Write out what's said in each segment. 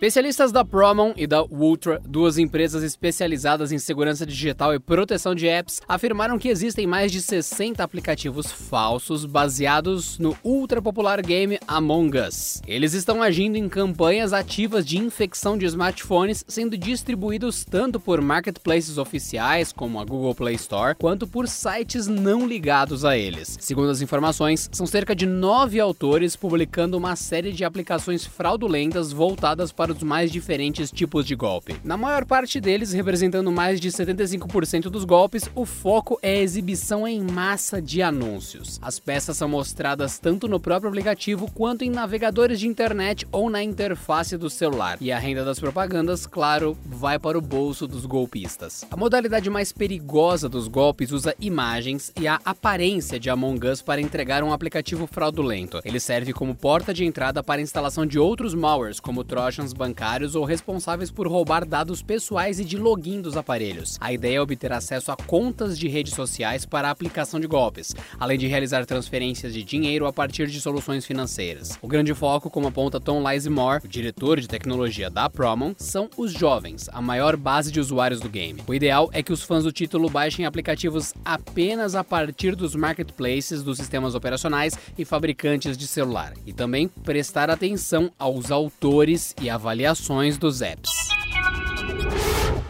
Especialistas da Promon e da Ultra, duas empresas especializadas em segurança digital e proteção de apps, afirmaram que existem mais de 60 aplicativos falsos baseados no ultra popular game Among Us. Eles estão agindo em campanhas ativas de infecção de smartphones, sendo distribuídos tanto por marketplaces oficiais, como a Google Play Store, quanto por sites não ligados a eles. Segundo as informações, são cerca de nove autores publicando uma série de aplicações fraudulentas voltadas para os mais diferentes tipos de golpe. Na maior parte deles, representando mais de 75% dos golpes, o foco é a exibição em massa de anúncios. As peças são mostradas tanto no próprio aplicativo quanto em navegadores de internet ou na interface do celular. E a renda das propagandas, claro, vai para o bolso dos golpistas. A modalidade mais perigosa dos golpes usa imagens e a aparência de Among Us para entregar um aplicativo fraudulento. Ele serve como porta de entrada para a instalação de outros malwares, como trojans bancários ou responsáveis por roubar dados pessoais e de login dos aparelhos. A ideia é obter acesso a contas de redes sociais para a aplicação de golpes, além de realizar transferências de dinheiro a partir de soluções financeiras. O grande foco, como aponta Tom Lizemore, o diretor de tecnologia da Promon, são os jovens, a maior base de usuários do game. O ideal é que os fãs do título baixem aplicativos apenas a partir dos marketplaces dos sistemas operacionais e fabricantes de celular, e também prestar atenção aos autores e avaliadores avaliações dos apps.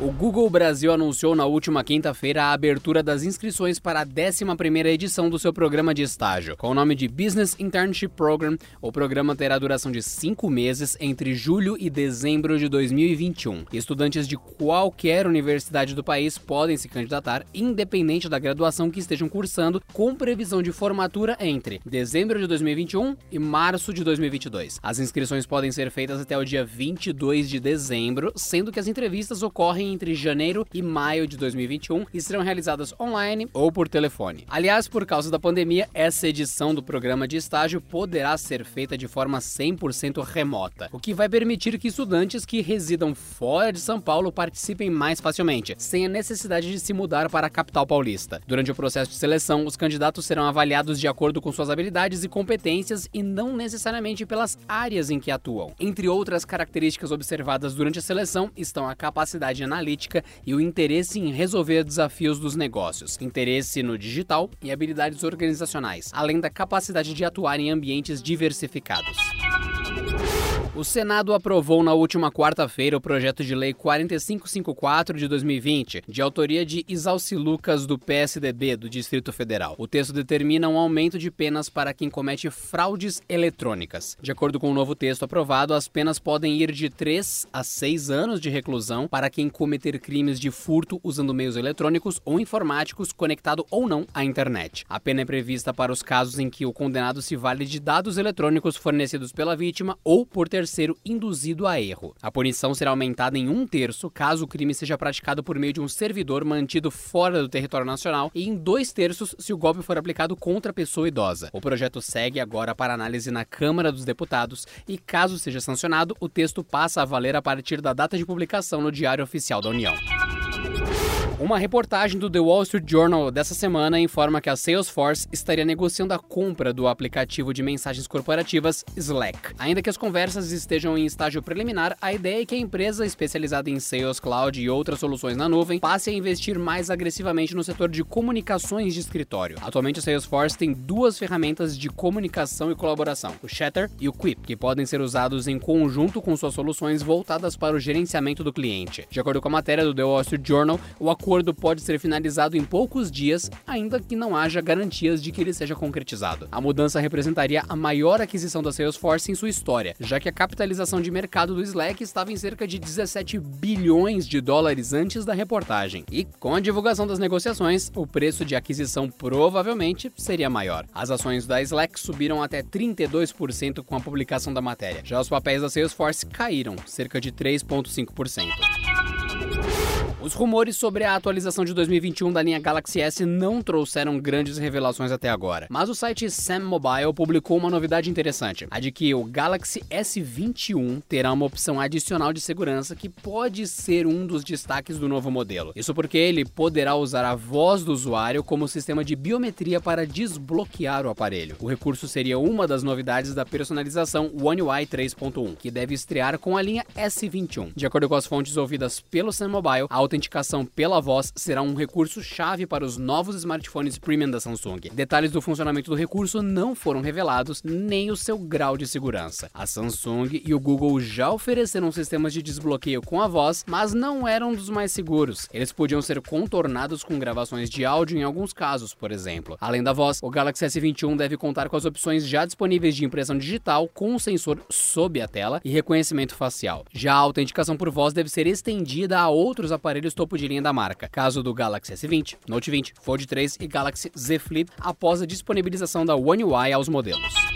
O Google Brasil anunciou na última quinta-feira a abertura das inscrições para a 11ª edição do seu programa de estágio. Com o nome de Business Internship Program, o programa terá duração de cinco meses entre julho e dezembro de 2021. Estudantes de qualquer universidade do país podem se candidatar, independente da graduação que estejam cursando, com previsão de formatura entre dezembro de 2021 e março de 2022. As inscrições podem ser feitas até o dia 22 de dezembro, sendo que as entrevistas ocorrem entre janeiro e maio de 2021 e serão realizadas online ou por telefone. Aliás, por causa da pandemia, essa edição do programa de estágio poderá ser feita de forma 100% remota, o que vai permitir que estudantes que residam fora de São Paulo participem mais facilmente, sem a necessidade de se mudar para a capital paulista. Durante o processo de seleção, os candidatos serão avaliados de acordo com suas habilidades e competências e não necessariamente pelas áreas em que atuam. Entre outras características observadas durante a seleção estão a capacidade analítica analítica e o interesse em resolver desafios dos negócios, interesse no digital e habilidades organizacionais, além da capacidade de atuar em ambientes diversificados. O Senado aprovou na última quarta-feira o projeto de lei 4554 de 2020, de autoria de Isalci Lucas do PSDB do Distrito Federal. O texto determina um aumento de penas para quem comete fraudes eletrônicas. De acordo com o novo texto aprovado, as penas podem ir de 3 a 6 anos de reclusão para quem cometer crimes de furto usando meios eletrônicos ou informáticos conectado ou não à internet. A pena é prevista para os casos em que o condenado se vale de dados eletrônicos fornecidos pela vítima ou por ter terceiro induzido a erro. A punição será aumentada em um terço caso o crime seja praticado por meio de um servidor mantido fora do território nacional e em dois terços se o golpe for aplicado contra a pessoa idosa. O projeto segue agora para análise na Câmara dos Deputados e, caso seja sancionado, o texto passa a valer a partir da data de publicação no Diário Oficial da União. Uma reportagem do The Wall Street Journal dessa semana informa que a Salesforce estaria negociando a compra do aplicativo de mensagens corporativas Slack. Ainda que as conversas estejam em estágio preliminar, a ideia é que a empresa especializada em Sales Cloud e outras soluções na nuvem passe a investir mais agressivamente no setor de comunicações de escritório. Atualmente, a Salesforce tem duas ferramentas de comunicação e colaboração, o Chatter e o Quip, que podem ser usados em conjunto com suas soluções voltadas para o gerenciamento do cliente. De acordo com a matéria do The Wall Street Journal, o acordo acordo pode ser finalizado em poucos dias, ainda que não haja garantias de que ele seja concretizado. A mudança representaria a maior aquisição da Salesforce em sua história, já que a capitalização de mercado do Slack estava em cerca de 17 bilhões de dólares antes da reportagem. E com a divulgação das negociações, o preço de aquisição provavelmente seria maior. As ações da Slack subiram até 32% com a publicação da matéria. Já os papéis da Salesforce caíram cerca de 3,5%. Os rumores sobre a atualização de 2021 da linha Galaxy S não trouxeram grandes revelações até agora, mas o site Sam Mobile publicou uma novidade interessante, a de que o Galaxy S21 terá uma opção adicional de segurança que pode ser um dos destaques do novo modelo. Isso porque ele poderá usar a voz do usuário como sistema de biometria para desbloquear o aparelho. O recurso seria uma das novidades da personalização One UI 3.1, que deve estrear com a linha S21. De acordo com as fontes ouvidas pelo Sam Mobile, a autenticação pela voz será um recurso chave para os novos smartphones premium da Samsung. Detalhes do funcionamento do recurso não foram revelados, nem o seu grau de segurança. A Samsung e o Google já ofereceram sistemas de desbloqueio com a voz, mas não eram dos mais seguros. Eles podiam ser contornados com gravações de áudio em alguns casos, por exemplo. Além da voz, o Galaxy S21 deve contar com as opções já disponíveis de impressão digital com um sensor sob a tela e reconhecimento facial. Já a autenticação por voz deve ser estendida a outros aparelhos topo de linha da marca, caso do Galaxy S20, Note 20, Fold 3 e Galaxy Z Flip, após a disponibilização da One UI aos modelos.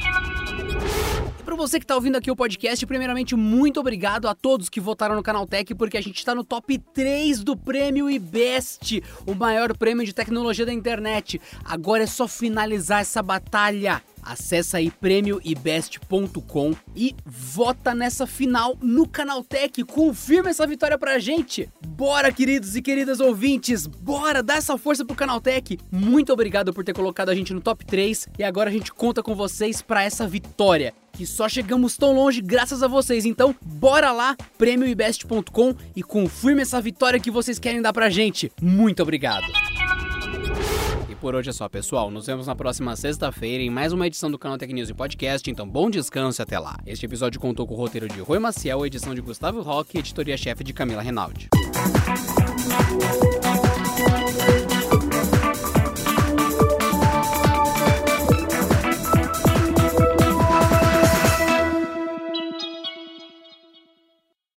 Para você que está ouvindo aqui o podcast, primeiramente, muito obrigado a todos que votaram no Canal Tech, porque a gente está no top 3 do prêmio IBEST, o maior prêmio de tecnologia da internet. Agora é só finalizar essa batalha. Acesse aí prêmioibest.com e vota nessa final no Canaltech. Confirma essa vitória pra gente. Bora, queridos e queridas ouvintes, bora dar essa força pro Canaltech. Muito obrigado por ter colocado a gente no top 3 e agora a gente conta com vocês para essa vitória. Que só chegamos tão longe graças a vocês. Então, bora lá, prêmioibest.com e confirme essa vitória que vocês querem dar pra gente. Muito obrigado por hoje é só, pessoal. Nos vemos na próxima sexta-feira em mais uma edição do canal Tech News e Podcast, então bom descanso e até lá. Este episódio contou com o roteiro de Rui Maciel, edição de Gustavo Roque e editoria-chefe de Camila Renaldi.